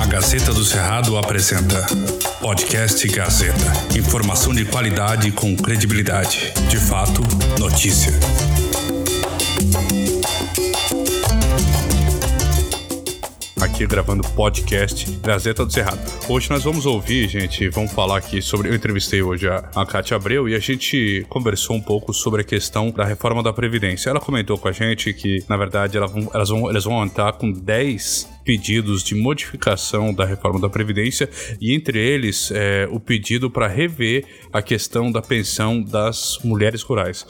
A Gazeta do Cerrado apresenta Podcast Gazeta. Informação de qualidade com credibilidade. De fato, notícia. Aqui gravando podcast Gazeta do Cerrado. Hoje nós vamos ouvir, gente, vamos falar aqui sobre. Eu entrevistei hoje a, a Abreu e a gente conversou um pouco sobre a questão da reforma da Previdência. Ela comentou com a gente que, na verdade, elas vão, elas vão, elas vão entrar com 10 pedidos de modificação da reforma da Previdência e entre eles é, o pedido para rever a questão da pensão das mulheres rurais.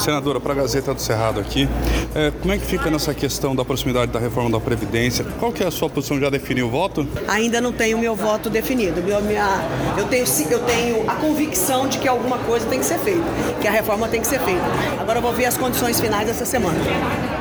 Senadora, para a Gazeta do Cerrado aqui, é, como é que fica nessa questão da proximidade da reforma da Previdência? Qual que é a sua posição? Já definiu o voto? Ainda não tenho meu voto definido. Meu, minha, eu, tenho, eu tenho a convicção de que alguma coisa tem que ser feita, que a reforma tem que ser feita. Agora eu vou ver as condições finais essa semana.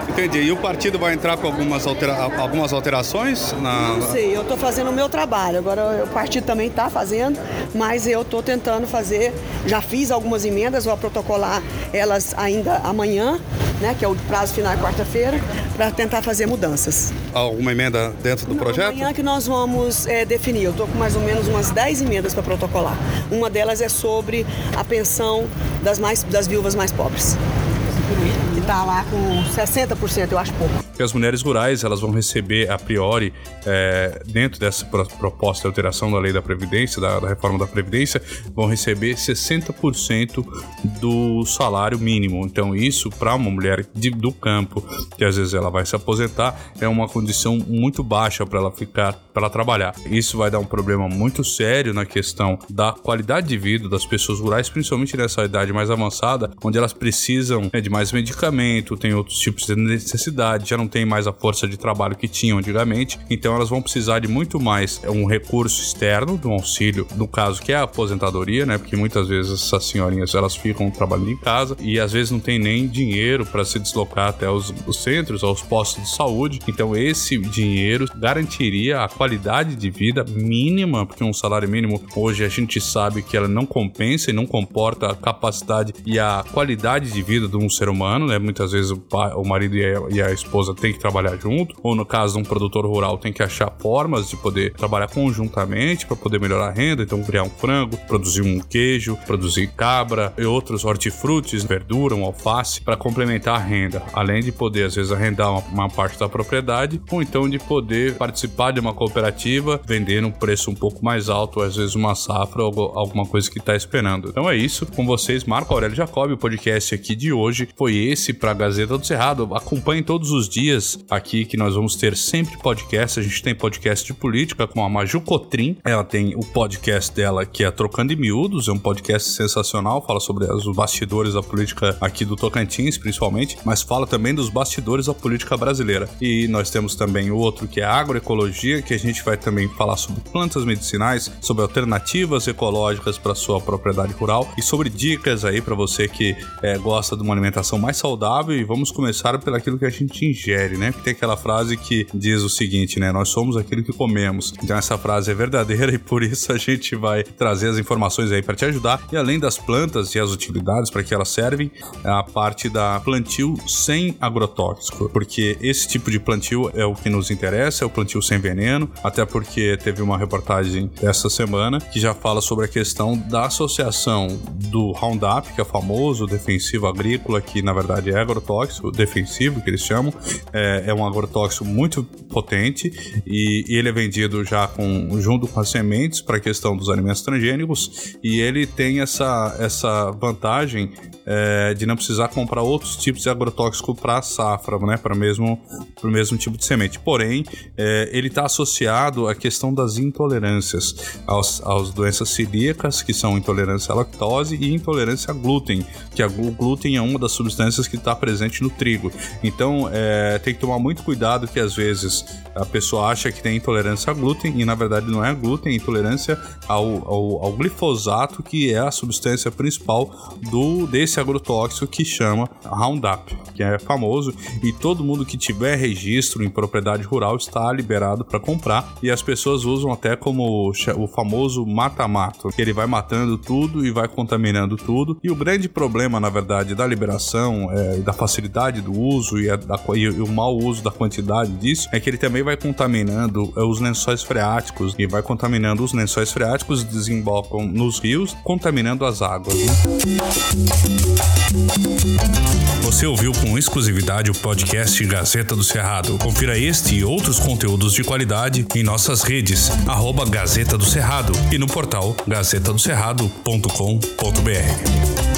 Entendi. E o partido vai entrar com algumas, altera algumas alterações? Na... Não sei, eu estou fazendo o meu trabalho. Agora o partido também está fazendo, mas eu estou tentando fazer. Já fiz algumas emendas, vou protocolar elas ainda amanhã, né, que é o prazo final quarta-feira, para tentar fazer mudanças. Alguma emenda dentro do Não, projeto? Amanhã que nós vamos é, definir. Eu estou com mais ou menos umas 10 emendas para protocolar. Uma delas é sobre a pensão das, mais, das viúvas mais pobres que está lá com 60%, eu acho pouco. As mulheres rurais elas vão receber a priori é, dentro dessa proposta de alteração da lei da previdência, da, da reforma da previdência, vão receber 60% do salário mínimo. Então isso para uma mulher de, do campo que às vezes ela vai se aposentar é uma condição muito baixa para ela ficar para ela trabalhar. Isso vai dar um problema muito sério na questão da qualidade de vida das pessoas rurais, principalmente nessa idade mais avançada, onde elas precisam né, de mais medicamento, tem outros tipos de necessidade, já não tem mais a força de trabalho que tinham antigamente, então elas vão precisar de muito mais um recurso externo, do auxílio, no caso que é a aposentadoria, né? Porque muitas vezes essas senhorinhas elas ficam trabalhando em casa e às vezes não tem nem dinheiro para se deslocar até os, os centros, aos postos de saúde. Então esse dinheiro garantiria a qualidade de vida mínima, porque um salário mínimo hoje a gente sabe que ela não compensa e não comporta a capacidade e a qualidade de vida de um ser humano, né? Muitas vezes o, pai, o marido e a, e a esposa têm que trabalhar junto, ou no caso de um produtor rural tem que achar formas de poder trabalhar conjuntamente para poder melhorar a renda, então criar um frango, produzir um queijo, produzir cabra e outros hortifrutis, verdura, um alface para complementar a renda, além de poder às vezes arrendar uma, uma parte da propriedade ou então de poder participar de uma cooperativa vendendo um preço um pouco mais alto, às vezes uma safra ou alguma coisa que está esperando. Então é isso, com vocês, Marco Aurélio Jacob, o podcast aqui de hoje foi esse para a Gazeta do Cerrado. Acompanhe todos os dias aqui que nós vamos ter sempre podcast. A gente tem podcast de política com a Maju Cotrim. Ela tem o podcast dela que é Trocando em Miúdos, é um podcast sensacional, fala sobre os bastidores da política aqui do Tocantins, principalmente, mas fala também dos bastidores da política brasileira. E nós temos também o outro que é Agroecologia, que a gente vai também falar sobre plantas medicinais, sobre alternativas ecológicas para sua propriedade rural e sobre dicas aí para você que é, gosta de uma alimentação mais saudável e vamos começar pelo aquilo que a gente ingere, né? Porque tem aquela frase que diz o seguinte, né? Nós somos aquilo que comemos. Então essa frase é verdadeira e por isso a gente vai trazer as informações aí para te ajudar. E além das plantas e as utilidades para que elas servem, a parte da plantio sem agrotóxico, porque esse tipo de plantio é o que nos interessa, é o plantio sem veneno, até porque teve uma reportagem essa semana que já fala sobre a questão da associação do Roundup, que é famoso defensivo agrícola, que na verdade é agrotóxico defensivo, que eles chamam. É, é um agrotóxico muito potente e, e, ele é vendido já com, junto com as sementes para a questão dos alimentos transgênicos e ele tem essa, essa vantagem é, de não precisar comprar outros tipos de agrotóxico para a safra, né, para o mesmo, mesmo tipo de semente. Porém, é, ele está associado à questão das intolerâncias, aos, aos doenças celíacas, que são intolerância à lactose, e intolerância a glúten, que a, o glúten é uma das substâncias que está presente no trigo. Então, é, tem que tomar muito cuidado que às vezes a pessoa acha que tem intolerância a glúten e na verdade não é glúten, é intolerância ao, ao, ao glifosato, que é a substância principal do desse agrotóxico que chama Roundup, que é famoso e todo mundo que tiver registro em propriedade rural está liberado para comprar e as pessoas usam até como o famoso mata-mato, que ele vai matando tudo e vai contaminando tudo. E o grande problema, na verdade, da liberação é, da facilidade do uso e, a, da, e, o mau uso da quantidade disso é que ele também vai contaminando é, os lençóis freáticos e vai contaminando os lençóis freáticos, desembocam nos rios, contaminando as águas. Né? Você ouviu com exclusividade o podcast Gazeta do Cerrado. Confira este e outros conteúdos de qualidade em nossas redes, arroba Gazeta do Cerrado e no portal gazetadocerrado.com.br.